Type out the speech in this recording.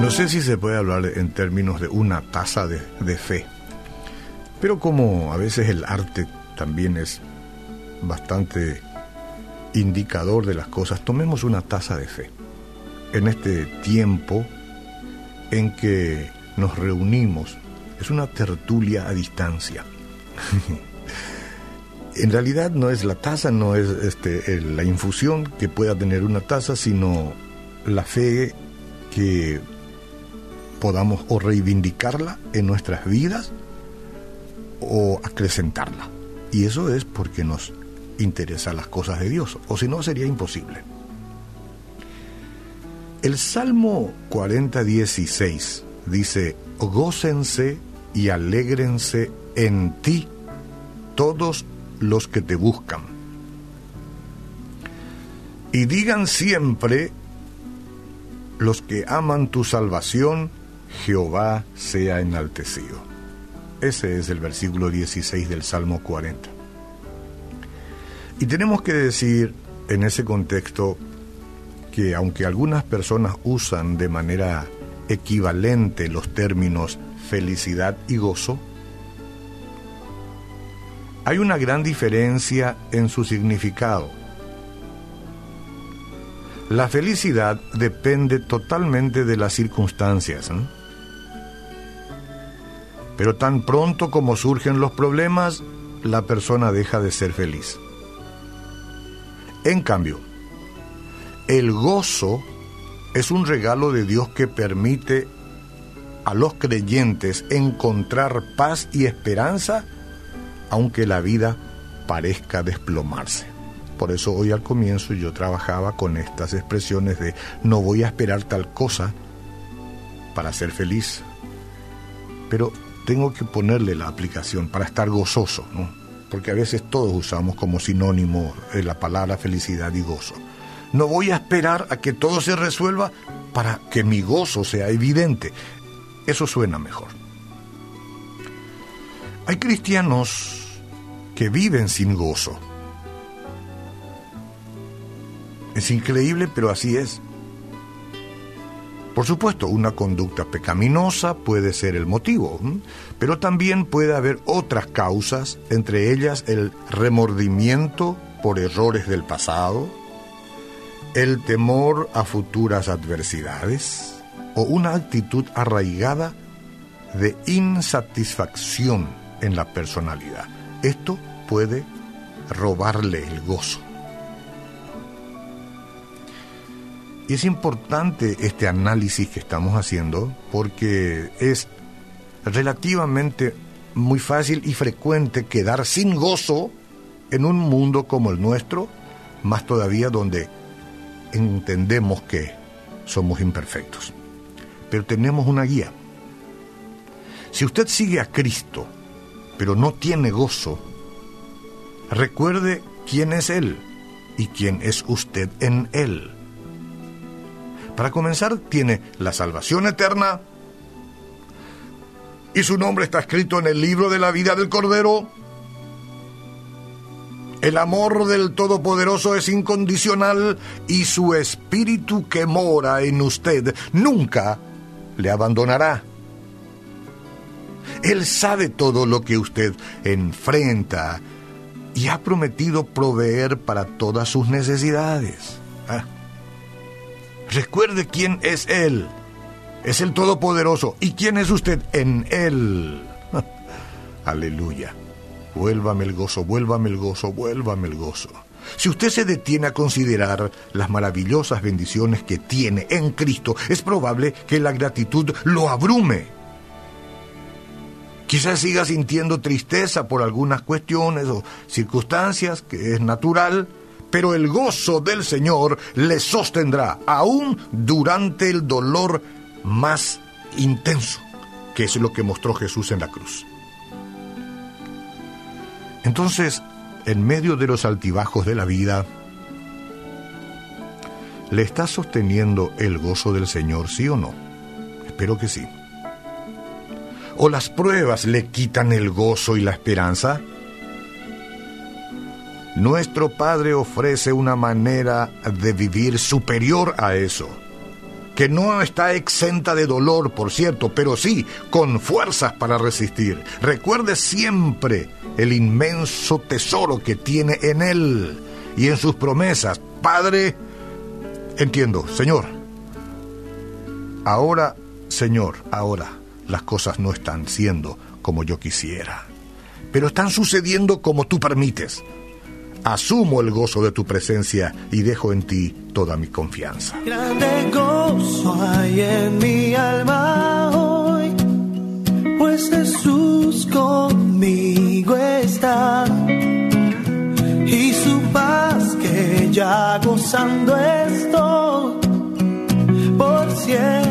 No sé si se puede hablar en términos de una taza de, de, fe, pero como a veces el arte también es bastante indicador de las cosas, tomemos una taza de fe. En este tiempo en que nos reunimos, es una tertulia a distancia. en realidad no es la taza, no es este, la infusión que pueda tener una taza, sino la fe que podamos o reivindicarla en nuestras vidas o acrecentarla. Y eso es porque nos interesan las cosas de Dios, o si no sería imposible. El Salmo 40, 16 dice, gócense y alégrense en ti todos los que te buscan. Y digan siempre los que aman tu salvación, Jehová sea enaltecido. Ese es el versículo 16 del Salmo 40. Y tenemos que decir en ese contexto que aunque algunas personas usan de manera equivalente los términos felicidad y gozo, hay una gran diferencia en su significado. La felicidad depende totalmente de las circunstancias. Pero tan pronto como surgen los problemas, la persona deja de ser feliz. En cambio, el gozo es un regalo de Dios que permite a los creyentes encontrar paz y esperanza aunque la vida parezca desplomarse. Por eso hoy al comienzo yo trabajaba con estas expresiones de no voy a esperar tal cosa para ser feliz, pero tengo que ponerle la aplicación para estar gozoso, ¿no? porque a veces todos usamos como sinónimo la palabra felicidad y gozo. No voy a esperar a que todo se resuelva para que mi gozo sea evidente. Eso suena mejor. Hay cristianos que viven sin gozo. Es increíble, pero así es. Por supuesto, una conducta pecaminosa puede ser el motivo, pero también puede haber otras causas, entre ellas el remordimiento por errores del pasado, el temor a futuras adversidades o una actitud arraigada de insatisfacción en la personalidad. Esto puede robarle el gozo. Y es importante este análisis que estamos haciendo porque es relativamente muy fácil y frecuente quedar sin gozo en un mundo como el nuestro, más todavía donde entendemos que somos imperfectos. Pero tenemos una guía. Si usted sigue a Cristo, pero no tiene gozo, recuerde quién es Él y quién es usted en Él. Para comenzar, tiene la salvación eterna y su nombre está escrito en el libro de la vida del Cordero. El amor del Todopoderoso es incondicional y su espíritu que mora en usted nunca le abandonará. Él sabe todo lo que usted enfrenta y ha prometido proveer para todas sus necesidades. Ah. Recuerde quién es Él. Es el Todopoderoso. ¿Y quién es usted en Él? Aleluya. Vuélvame el gozo, vuélvame el gozo, vuélvame el gozo. Si usted se detiene a considerar las maravillosas bendiciones que tiene en Cristo, es probable que la gratitud lo abrume. Quizás siga sintiendo tristeza por algunas cuestiones o circunstancias, que es natural, pero el gozo del Señor le sostendrá aún durante el dolor más intenso, que es lo que mostró Jesús en la cruz. Entonces, en medio de los altibajos de la vida, ¿Le está sosteniendo el gozo del Señor, sí o no? Espero que sí. ¿O las pruebas le quitan el gozo y la esperanza? Nuestro Padre ofrece una manera de vivir superior a eso, que no está exenta de dolor, por cierto, pero sí con fuerzas para resistir. Recuerde siempre el inmenso tesoro que tiene en Él y en sus promesas. Padre, entiendo, Señor, ahora, Señor, ahora las cosas no están siendo como yo quisiera, pero están sucediendo como tú permites asumo el gozo de tu presencia y dejo en ti toda mi confianza. Grande gozo hay en mi alma hoy, pues Jesús conmigo está. Y su paz que ya gozando estoy por siempre